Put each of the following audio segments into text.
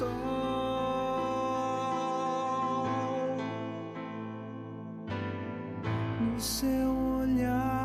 sol. No seu olhar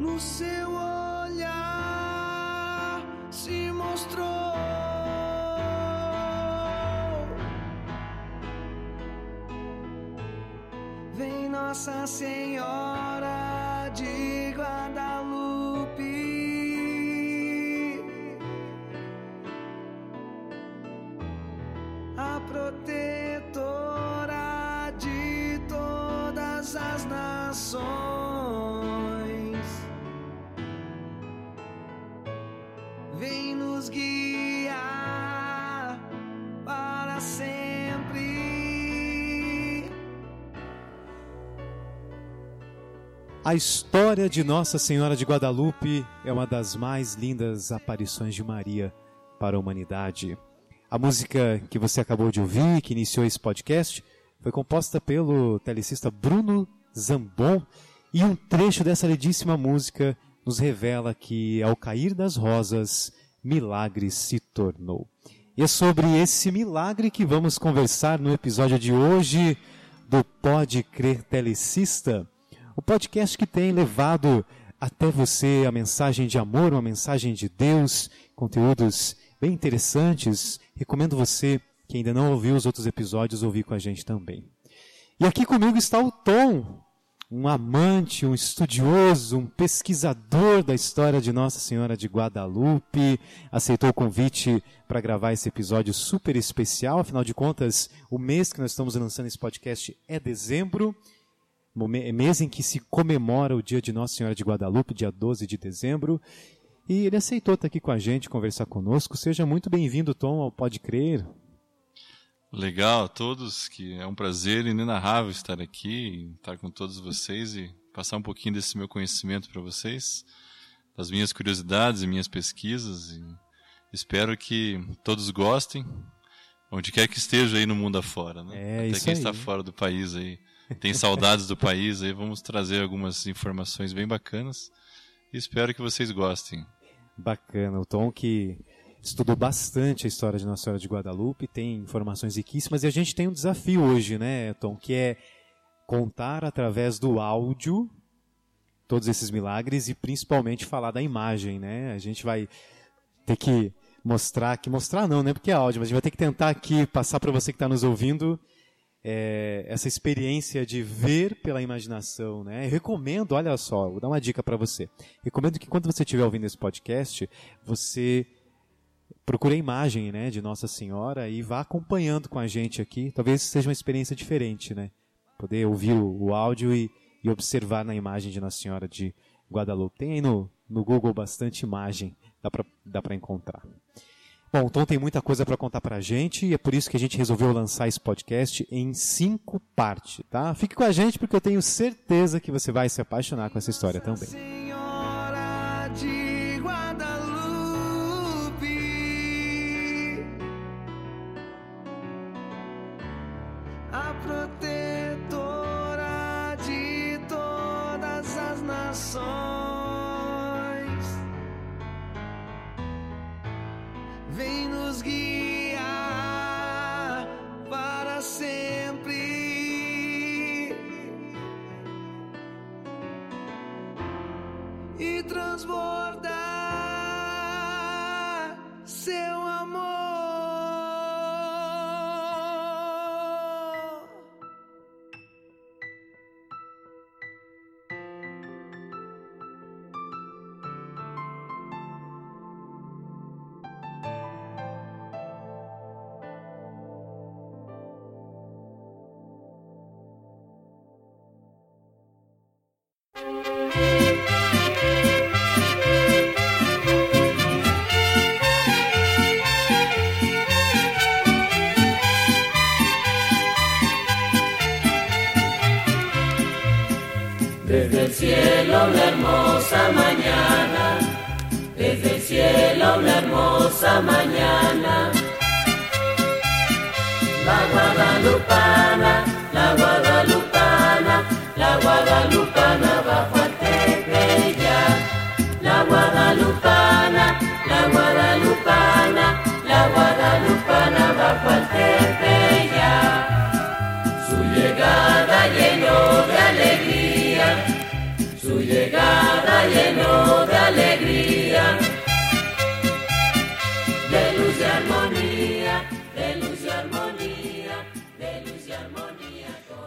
no seu olhar se mostrou. Vem Nossa Senhora A história de Nossa Senhora de Guadalupe é uma das mais lindas aparições de Maria para a humanidade. A música que você acabou de ouvir, que iniciou esse podcast, foi composta pelo telecista Bruno Zambon e um trecho dessa lindíssima música nos revela que ao cair das rosas, milagre se tornou. E é sobre esse milagre que vamos conversar no episódio de hoje do Pode Crer Telecista, o podcast que tem levado até você a mensagem de amor, uma mensagem de Deus, conteúdos bem interessantes. Recomendo você que ainda não ouviu os outros episódios ouvir com a gente também. E aqui comigo está o Tom, um amante, um estudioso, um pesquisador da história de Nossa Senhora de Guadalupe. Aceitou o convite para gravar esse episódio super especial. Afinal de contas, o mês que nós estamos lançando esse podcast é dezembro mês em que se comemora o dia de Nossa Senhora de Guadalupe, dia 12 de dezembro. E ele aceitou estar aqui com a gente, conversar conosco. Seja muito bem-vindo, Tom, ao Pode Crer. Legal, a todos, que é um prazer inenarrável estar aqui, estar com todos vocês e passar um pouquinho desse meu conhecimento para vocês, das minhas curiosidades e minhas pesquisas. E espero que todos gostem, onde quer que esteja aí no mundo afora, né? É, Até quem aí. está fora do país aí, tem saudades do país aí, vamos trazer algumas informações bem bacanas espero que vocês gostem. Bacana. O Tom que estudou bastante a história de Nossa Senhora de Guadalupe, tem informações riquíssimas e a gente tem um desafio hoje, né, Tom, que é contar através do áudio todos esses milagres e principalmente falar da imagem, né? A gente vai ter que mostrar aqui, mostrar não, né? Porque é áudio, mas a gente vai ter que tentar aqui passar para você que está nos ouvindo é, essa experiência de ver pela imaginação, né? Eu recomendo, olha só, vou dar uma dica para você. Recomendo que quando você estiver ouvindo esse podcast, você procure a imagem, né, de Nossa Senhora e vá acompanhando com a gente aqui. Talvez seja uma experiência diferente, né? Poder ouvir o, o áudio e, e observar na imagem de Nossa Senhora de Guadalupe. Tem aí no, no Google bastante imagem, dá para dá pra encontrar. Bom, o Tom tem muita coisa para contar pra gente e é por isso que a gente resolveu lançar esse podcast em cinco partes, tá? Fique com a gente porque eu tenho certeza que você vai se apaixonar com essa história também. Guadalupana bajo Tepeyac. La guadalupana, la guadalupana, la guadalupana bajo al Tepeyac. Su llegada llenó de alegría, su llegada llenó de alegría,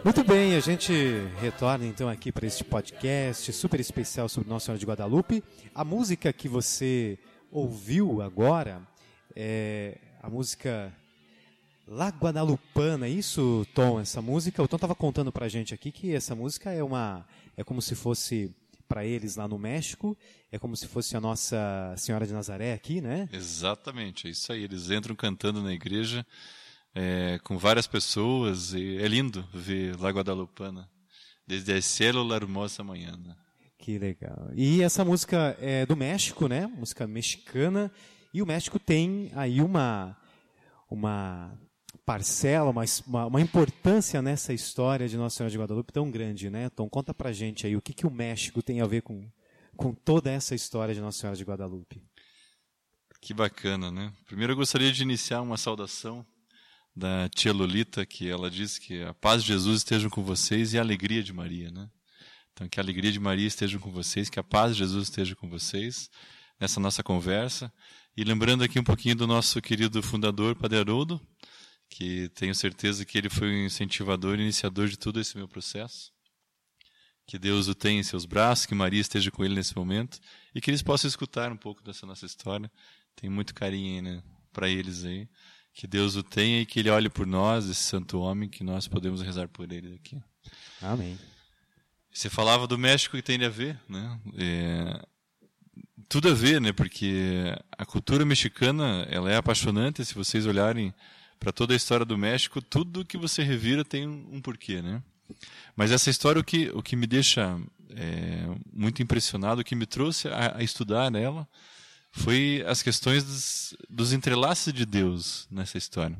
Muito bem, a gente retorna então aqui para este podcast super especial sobre Nossa Senhora de Guadalupe. A música que você ouviu agora é a música La Guadalupana, é isso, Tom? Essa música, o Tom estava contando para a gente aqui que essa música é uma, é como se fosse para eles lá no México, é como se fosse a Nossa Senhora de Nazaré aqui, né? Exatamente, é isso aí. Eles entram cantando na igreja é, com várias pessoas e é lindo ver La Guadalupana. Desde el cielo la hermosa mañana. Que legal. E essa música é do México, né? Música mexicana. E o México tem aí uma, uma parcela, uma, uma, importância nessa história de Nossa Senhora de Guadalupe tão grande, né? Tom, conta pra gente aí o que, que o México tem a ver com, com toda essa história de Nossa Senhora de Guadalupe. Que bacana, né? Primeiro eu gostaria de iniciar uma saudação da tia Lolita, que ela diz que a paz de Jesus esteja com vocês e a alegria de Maria, né? Então, que a alegria de Maria esteja com vocês, que a paz de Jesus esteja com vocês nessa nossa conversa. E lembrando aqui um pouquinho do nosso querido fundador, Padre Haroldo, que tenho certeza que ele foi o incentivador e iniciador de todo esse meu processo. Que Deus o tenha em seus braços, que Maria esteja com ele nesse momento e que eles possam escutar um pouco dessa nossa história. Tem muito carinho né, para eles aí. Que Deus o tenha e que ele olhe por nós, esse santo homem, que nós podemos rezar por ele aqui. Amém. Você falava do México que tem a ver, né? É, tudo a ver, né? Porque a cultura mexicana ela é apaixonante. Se vocês olharem para toda a história do México, tudo que você revira tem um, um porquê, né? Mas essa história o que o que me deixa é, muito impressionado, o que me trouxe a, a estudar ela, foi as questões dos, dos entrelaços de Deus nessa história.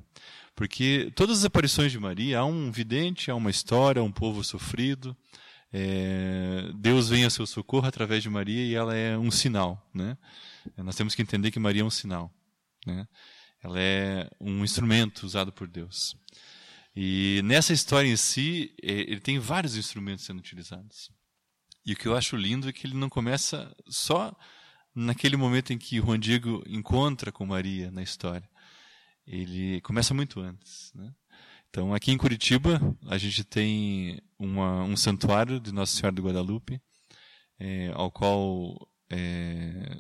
Porque todas as aparições de Maria, há um vidente, há uma história, há um povo sofrido, é, Deus vem a seu socorro através de Maria e ela é um sinal. Né? Nós temos que entender que Maria é um sinal. Né? Ela é um instrumento usado por Deus. E nessa história em si, é, ele tem vários instrumentos sendo utilizados. E o que eu acho lindo é que ele não começa só naquele momento em que Juan Diego encontra com Maria na história. Ele começa muito antes. Né? Então, aqui em Curitiba, a gente tem uma, um santuário de Nossa Senhora do Guadalupe, é, ao qual é,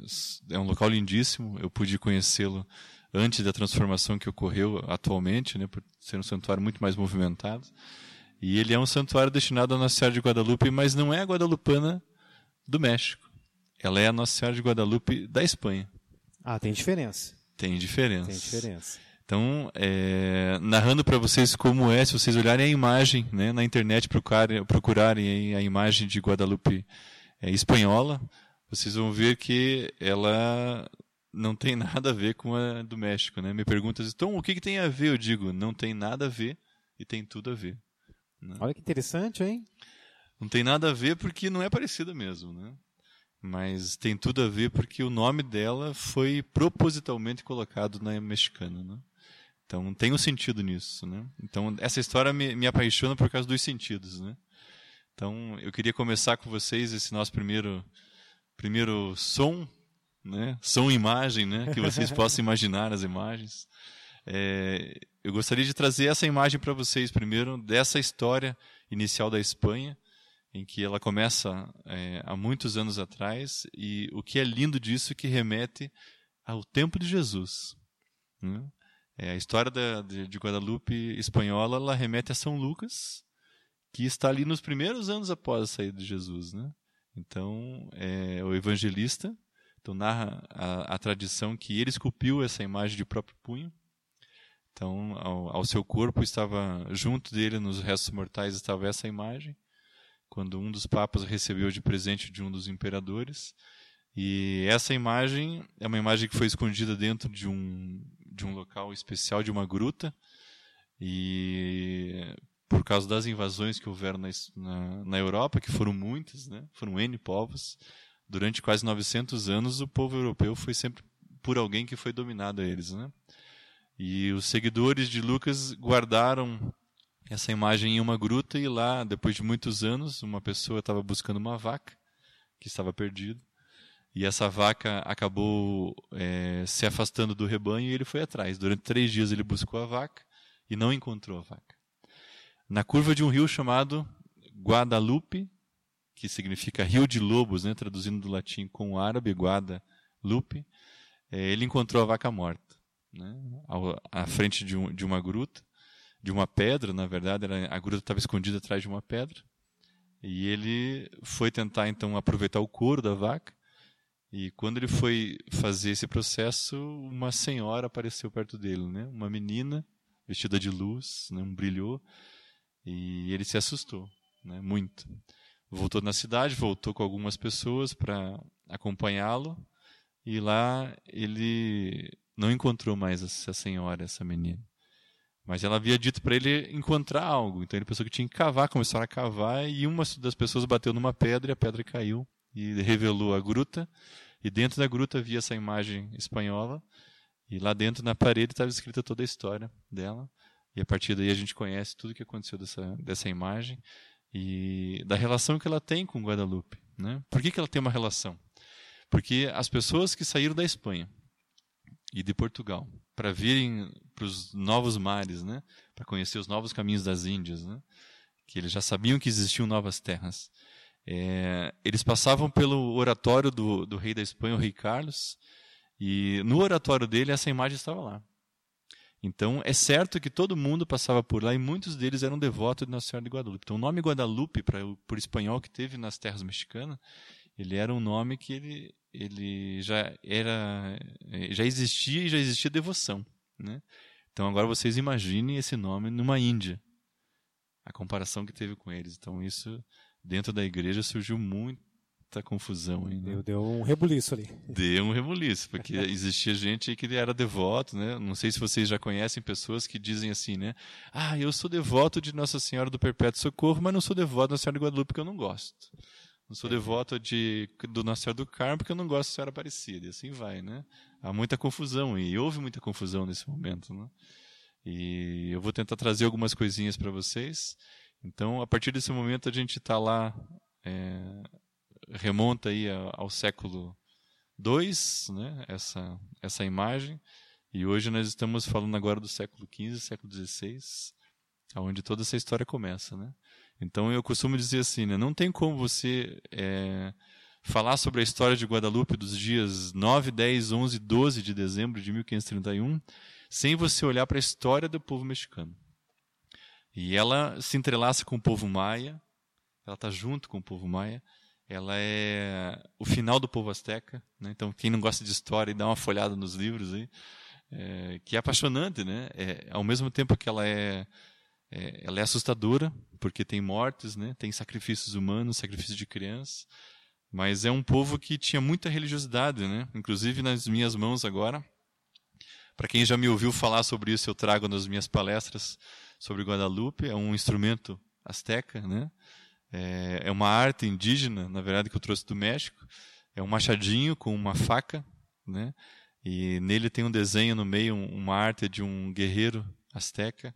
é, um local lindíssimo. Eu pude conhecê-lo antes da transformação que ocorreu atualmente, né, por ser um santuário muito mais movimentado. E ele é um santuário destinado a Nossa Senhora de Guadalupe, mas não é a Guadalupana do México. Ela é a Nossa Senhora de Guadalupe da Espanha. Ah, tem diferença. Tem diferença. Tem diferença. Então, é, narrando para vocês como é, se vocês olharem a imagem né, na internet, procurarem, procurarem a imagem de Guadalupe é, espanhola, vocês vão ver que ela não tem nada a ver com a do México. Né? Me perguntam, então o que, que tem a ver? Eu digo, não tem nada a ver e tem tudo a ver. Né? Olha que interessante, hein? Não tem nada a ver porque não é parecida mesmo, né? Mas tem tudo a ver porque o nome dela foi propositalmente colocado na mexicana, né? Então tem um sentido nisso, né? Então essa história me, me apaixona por causa dos sentidos, né? Então eu queria começar com vocês esse nosso primeiro primeiro som, né? Som imagem, né? Que vocês possam imaginar as imagens. É, eu gostaria de trazer essa imagem para vocês primeiro dessa história inicial da Espanha, em que ela começa é, há muitos anos atrás e o que é lindo disso é que remete ao tempo de Jesus. Né? É, a história da, de, de, Guadalupe espanhola ela remete a São Lucas, que está ali nos primeiros anos após a saída de Jesus. Né? Então, é o evangelista então, narra a, a, tradição que ele esculpiu essa imagem de próprio punho. Então, ao, ao, seu corpo estava, junto dele, nos restos mortais, estava essa imagem. Quando um dos papas recebeu de presente de um dos imperadores. E essa imagem é uma imagem que foi escondida dentro de um, de um local especial, de uma gruta. E por causa das invasões que houveram na, na, na Europa, que foram muitas, né? foram N povos, durante quase 900 anos o povo europeu foi sempre por alguém que foi dominado a eles. Né? E os seguidores de Lucas guardaram essa imagem em uma gruta e lá, depois de muitos anos, uma pessoa estava buscando uma vaca que estava perdida. E essa vaca acabou é, se afastando do rebanho e ele foi atrás. Durante três dias ele buscou a vaca e não encontrou a vaca. Na curva de um rio chamado Guadalupe, que significa rio de lobos, né, traduzindo do latim com o árabe, Guadalupe, é, ele encontrou a vaca morta né, à frente de, um, de, uma gruta, de uma pedra, na verdade, era, a gruta estava escondida atrás de uma pedra. E ele foi tentar então aproveitar o couro da vaca. E quando ele foi fazer esse processo, uma senhora apareceu perto dele, né? Uma menina vestida de luz, né? um brilhou, e ele se assustou, né? Muito. Voltou na cidade, voltou com algumas pessoas para acompanhá-lo, e lá ele não encontrou mais essa senhora, essa menina. Mas ela havia dito para ele encontrar algo. Então ele pensou que tinha que cavar, começaram a cavar e uma das pessoas bateu numa pedra e a pedra caiu e revelou a gruta. E dentro da gruta havia essa imagem espanhola. E lá dentro na parede estava escrita toda a história dela. E a partir daí a gente conhece tudo o que aconteceu dessa, dessa imagem e da relação que ela tem com Guadalupe. Né? Por que, que ela tem uma relação? Porque as pessoas que saíram da Espanha e de Portugal para virem para os novos mares, né? para conhecer os novos caminhos das Índias, né? que eles já sabiam que existiam novas terras. É, eles passavam pelo oratório do, do rei da Espanha, o rei Carlos, e no oratório dele essa imagem estava lá. Então é certo que todo mundo passava por lá e muitos deles eram devotos de Nossa Senhora de Guadalupe. Então o nome Guadalupe, para por espanhol que teve nas terras mexicanas, ele era um nome que ele ele já era já existia e já existia devoção, né? Então agora vocês imaginem esse nome numa Índia. A comparação que teve com eles. Então isso dentro da igreja surgiu muita confusão ainda. Deu, deu um rebuliço ali. Deu um rebuliço, porque existia gente que era devoto, né? Não sei se vocês já conhecem pessoas que dizem assim, né? Ah, eu sou devoto de Nossa Senhora do Perpétuo Socorro, mas não sou devoto da Nossa Senhora de Guadalupe porque eu não gosto. Não sou devoto de, do Nossa Senhora do Carmo porque eu não gosto da Senhora Aparecida. E assim vai, né? Há muita confusão e houve muita confusão nesse momento, né? E eu vou tentar trazer algumas coisinhas para vocês. Então, a partir desse momento, a gente está lá, é, remonta aí ao século II, né? essa, essa imagem. E hoje nós estamos falando agora do século XV, século XVI, onde toda essa história começa. Né? Então eu costumo dizer assim, né, não tem como você é, falar sobre a história de Guadalupe dos dias 9, 10, 11, 12 de dezembro de 1531 sem você olhar para a história do povo mexicano. E ela se entrelaça com o povo maia, ela está junto com o povo maia, ela é o final do povo asteca. Né? Então, quem não gosta de história dá uma folhada nos livros aí, é, que é apaixonante, né? É, ao mesmo tempo que ela é é, ela é assustadora, porque tem mortes, né? tem sacrifícios humanos, sacrifícios de crianças, mas é um povo que tinha muita religiosidade, né? inclusive nas minhas mãos agora. Para quem já me ouviu falar sobre isso, eu trago nas minhas palestras sobre Guadalupe, é um instrumento asteca, né? É, é uma arte indígena, na verdade, que eu trouxe do México. É um machadinho com uma faca, né? E nele tem um desenho no meio, uma arte de um guerreiro asteca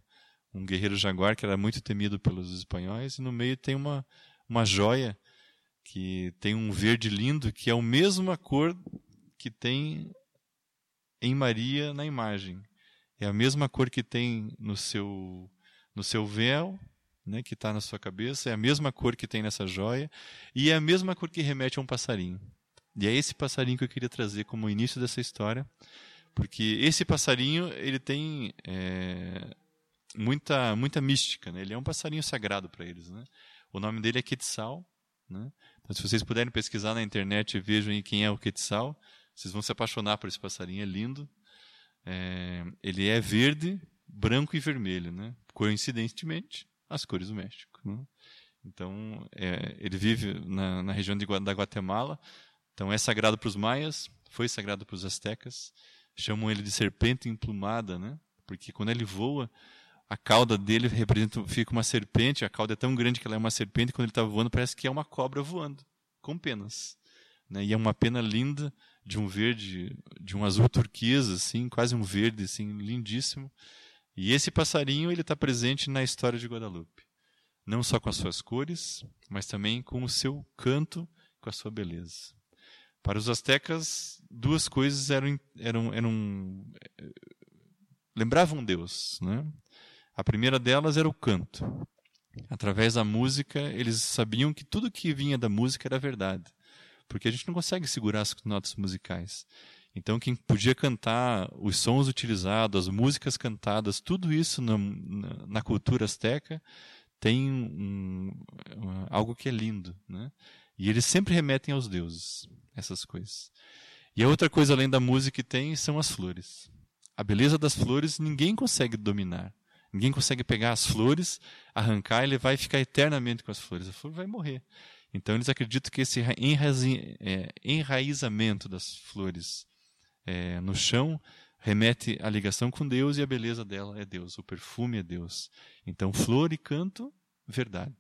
um guerreiro jaguar que era muito temido pelos espanhóis, e no meio tem uma, uma joia que tem um verde lindo, que é a mesma cor que tem em Maria na imagem. É a mesma cor que tem no seu, no seu véu, né, que está na sua cabeça, é a mesma cor que tem nessa joia, e é a mesma cor que remete a um passarinho. E é esse passarinho que eu queria trazer como início dessa história, porque esse passarinho ele tem é, muita muita mística, né? Ele é um passarinho sagrado para eles, né? O nome dele é Quetzal, né? Então, se vocês puderem pesquisar na internet e vejam quem é o Quetzal, vocês vão se apaixonar por esse passarinho, é lindo. É, ele é verde, branco e vermelho, né? Coincidentemente, as cores do México. Né? Então, é, ele vive na, na região de, da Guatemala. Então, é sagrado para os maias, foi sagrado para os astecas. Chamam ele de serpente emplumada, né? Porque quando ele voa, a cauda dele representa, fica uma serpente. A cauda é tão grande que ela é uma serpente. Quando ele está voando, parece que é uma cobra voando, com penas. Né? E é uma pena linda de um verde, de um azul turquesa, assim, quase um verde, assim, lindíssimo. E esse passarinho ele está presente na história de Guadalupe, não só com as suas cores, mas também com o seu canto, com a sua beleza. Para os astecas, duas coisas eram, eram, eram lembravam Deus, né? A primeira delas era o canto. Através da música, eles sabiam que tudo que vinha da música era verdade porque a gente não consegue segurar as notas musicais. Então, quem podia cantar, os sons utilizados, as músicas cantadas, tudo isso na, na, cultura azteca tem um, um, algo que é lindo. Né? E eles sempre remetem aos deuses, essas coisas. E a outra coisa além da música que tem são as flores. A beleza das flores ninguém consegue dominar. Ninguém consegue pegar as flores, arrancar e levar e ficar eternamente com as flores. A flor vai morrer. Então eles acreditam que esse é, enraizamento das flores é, no chão remete à ligação com Deus e a beleza dela é Deus, o perfume é Deus. Então flor e canto, verdade.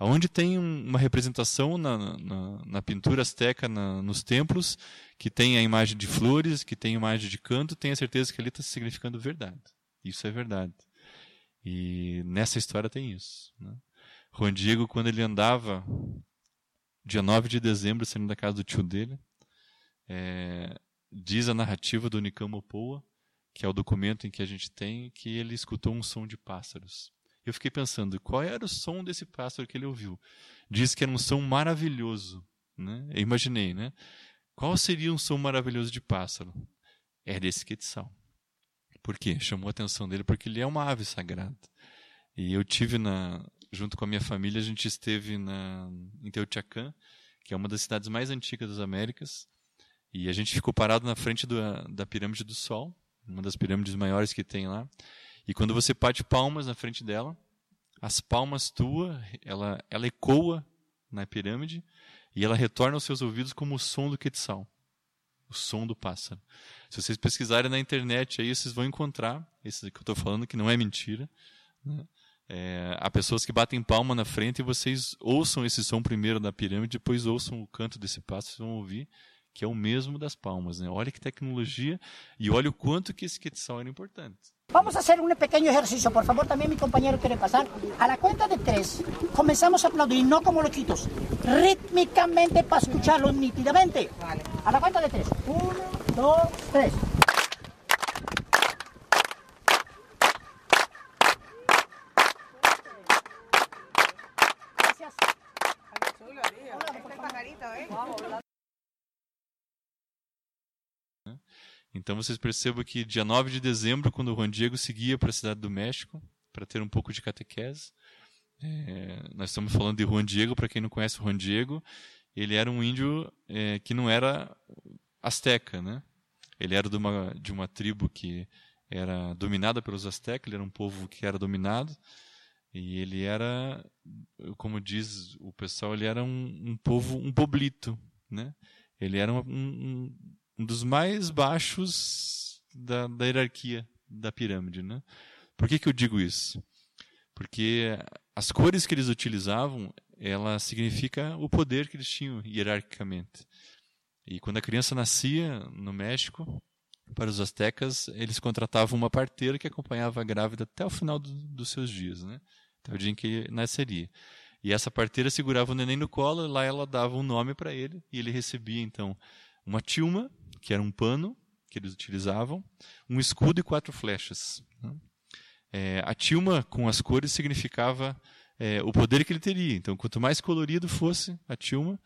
Onde tem uma representação na, na, na pintura azteca, na, nos templos, que tem a imagem de flores, que tem a imagem de canto, tenha certeza que ali está significando verdade. Isso é verdade. E nessa história tem isso. Né? Juan Diego, quando ele andava, dia 9 de dezembro, saindo da casa do tio dele, é, diz a narrativa do Nicamo Poa, que é o documento em que a gente tem, que ele escutou um som de pássaros. Eu fiquei pensando, qual era o som desse pássaro que ele ouviu? Diz que era um som maravilhoso. Né? Eu imaginei, né? Qual seria um som maravilhoso de pássaro? É desse quetzal. Por quê? Chamou a atenção dele porque ele é uma ave sagrada. E eu tive na, junto com a minha família, a gente esteve na, em Teotihuacan, que é uma das cidades mais antigas das Américas, e a gente ficou parado na frente do, da Pirâmide do Sol, uma das pirâmides maiores que tem lá. E quando você bate palmas na frente dela, as palmas tua, ela, ela ecoa na pirâmide e ela retorna aos seus ouvidos como o som do quetzal, o som do pássaro. Se vocês pesquisarem na internet aí, vocês vão encontrar, esse que eu estou falando, que não é mentira, né? É, há pessoas que batem palma na frente e vocês ouçam esse som primeiro da pirâmide, depois ouçam o canto desse passo, vocês vão ouvir que é o mesmo das palmas. Né? Olha que tecnologia e olha o quanto que esse quetzal era importante. Vamos a hacer un pequeño ejercicio, por favor, también mi compañero quiere pasar. A la cuenta de tres, comenzamos a aplaudir, no como loquitos, rítmicamente para escucharlo nítidamente. A la cuenta de tres. Uno, dos, tres. Então vocês percebam que dia 9 de dezembro, quando o Juan Diego seguia para a cidade do México, para ter um pouco de catequese, é, nós estamos falando de Juan Diego, para quem não conhece o Juan Diego, ele era um índio é, que não era asteca, né? Ele era de uma, de uma tribo que era dominada pelos astecas, ele era um povo que era dominado, e ele era, como diz o pessoal, ele era um, um povo, um poblito, né? Ele era um, um, um dos mais baixos da, da hierarquia da pirâmide. Né? Por que, que eu digo isso? Porque as cores que eles utilizavam, ela significa o poder que eles tinham hierarquicamente. E quando a criança nascia no México, para os astecas, eles contratavam uma parteira que acompanhava a grávida até o final do, dos seus dias, né? até o dia em que nasceria. E essa parteira segurava o neném no colo, e lá ela dava um nome para ele, e ele recebia então uma tilma, que era um pano que eles utilizavam, um escudo e quatro flechas. Né? É, a tilma com as cores significava é, o poder que ele teria. Então, quanto mais colorido fosse a tilma,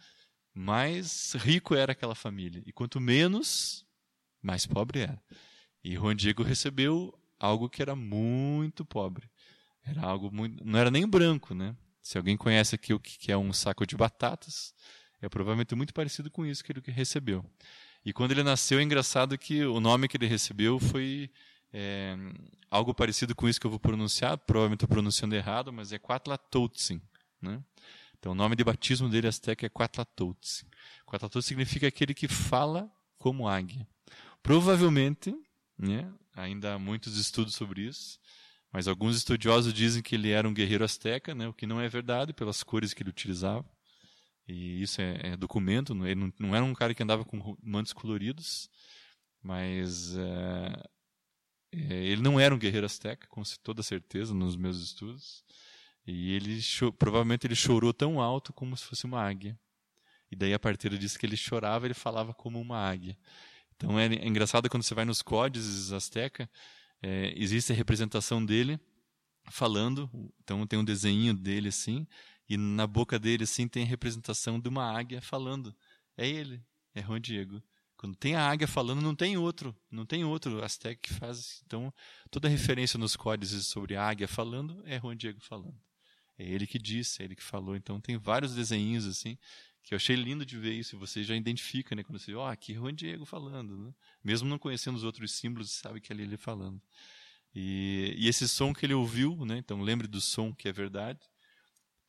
mais rico era aquela família. E quanto menos, mais pobre era. E Juan Diego recebeu algo que era muito pobre. Era algo muito, não era nem branco, né? Se alguém conhece aqui o que é um saco de batatas, é provavelmente muito parecido com isso que ele recebeu. E quando ele nasceu, é engraçado que o nome que ele recebeu foi é, algo parecido com isso que eu vou pronunciar, provavelmente estou pronunciando errado, mas é Quatlatotsin. Né? Então o nome de batismo dele azteca é Quatlatotzi. Quatlatotzi significa aquele que fala como águia. Provavelmente, né, ainda há muitos estudos sobre isso, mas alguns estudiosos dizem que ele era um guerreiro azteca, né, o que não é verdade pelas cores que ele utilizava. E isso é, é documento, ele não, não, era um cara que andava com mantos coloridos, mas é, ele não era um guerreiro azteca, com toda certeza, nos meus estudos. E ele provavelmente ele chorou tão alto como se fosse uma águia. E daí a partir disso que ele chorava, ele falava como uma águia. Então é, é engraçado quando você vai nos códices azteca, é, existe a representação dele falando, então tem um desenho dele assim, e na boca dele assim tem a representação de uma águia falando. É ele, é Juan Diego. Quando tem a águia falando, não tem outro, não tem outro Azteca que faz. Então, toda referência nos códices sobre a águia falando é Juan Diego falando. É ele que disse, é ele que falou. Então, tem vários desenhos assim que eu achei lindo de ver isso. Você já identifica, né? Quando você, ó, oh, aqui é Juan Diego falando, né? Mesmo não conhecendo os outros símbolos, sabe que é ele falando. E, e, esse som que ele ouviu, né? Então, lembre do som que é verdade.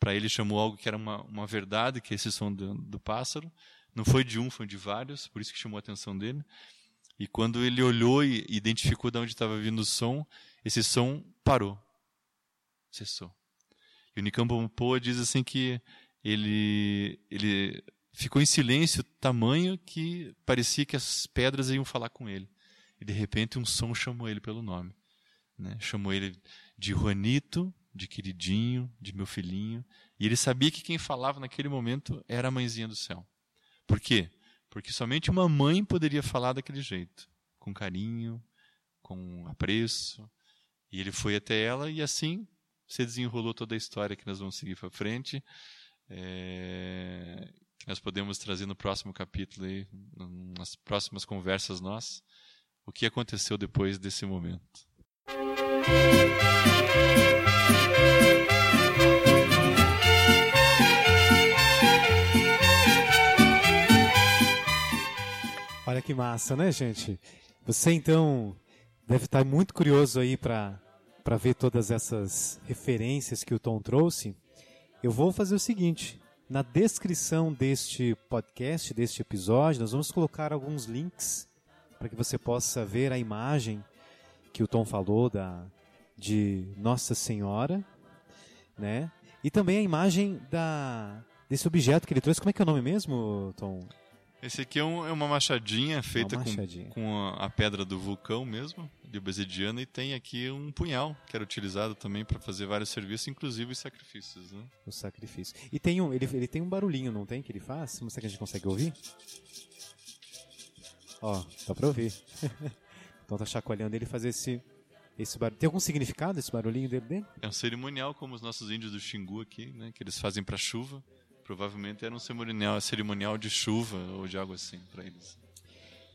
Para ele chamou algo que era uma, uma verdade, que é esse som do, do pássaro. Não foi de um, foi de vários, por isso que chamou a atenção dele. E quando ele olhou e identificou de onde estava vindo o som, esse som parou. Cessou. E o Nicambo Poa diz assim que ele, ele ficou em silêncio tamanho que parecia que as pedras iam falar com ele. E de repente um som chamou ele pelo nome. Né? Chamou ele de Juanito, de queridinho, de meu filhinho. E ele sabia que quem falava naquele momento era a mãezinha do céu. Por quê? Porque somente uma mãe poderia falar daquele jeito, com carinho, com apreço. E ele foi até ela e assim se desenrolou toda a história que nós vamos seguir para frente, é, que nós podemos trazer no próximo capítulo, aí, nas próximas conversas nossas, o que aconteceu depois desse momento. Olha que massa, né, gente? Você então deve estar muito curioso aí para para ver todas essas referências que o Tom trouxe. Eu vou fazer o seguinte: na descrição deste podcast, deste episódio, nós vamos colocar alguns links para que você possa ver a imagem que o Tom falou da de Nossa Senhora, né? E também a imagem da desse objeto que ele trouxe. Como é que é o nome mesmo, Tom? Esse aqui é, um, é uma machadinha feita uma machadinha. com, com a, a, pedra do vulcão mesmo, de obsidiana, e tem aqui um punhal, que era utilizado também para fazer vários serviços, inclusive os sacrifícios. Né? Os sacrifícios. E tem um, ele, ele tem um barulhinho, não tem, que ele faz? Será que a gente consegue ouvir? Ó, dá para ouvir. então tá chacoalhando ele fazer esse, esse barulho. Tem algum significado esse barulhinho dele? É um cerimonial como os nossos índios do Xingu aqui, né, que eles fazem para chuva. Provavelmente era um cerimonial, cerimonial de chuva ou de algo assim para eles.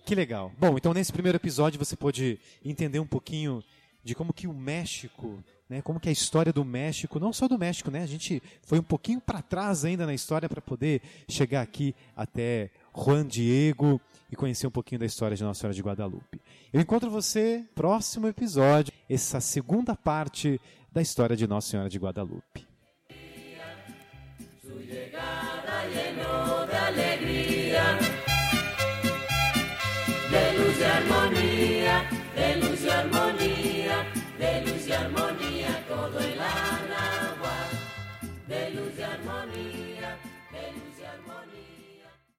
Que legal. Bom, então nesse primeiro episódio você pode entender um pouquinho de como que o México, né, como que a história do México, não só do México, né, a gente foi um pouquinho para trás ainda na história para poder chegar aqui até Juan Diego e conhecer um pouquinho da história de Nossa Senhora de Guadalupe. Eu encontro você próximo episódio, essa segunda parte da história de Nossa Senhora de Guadalupe. alegría, de luz y armonía.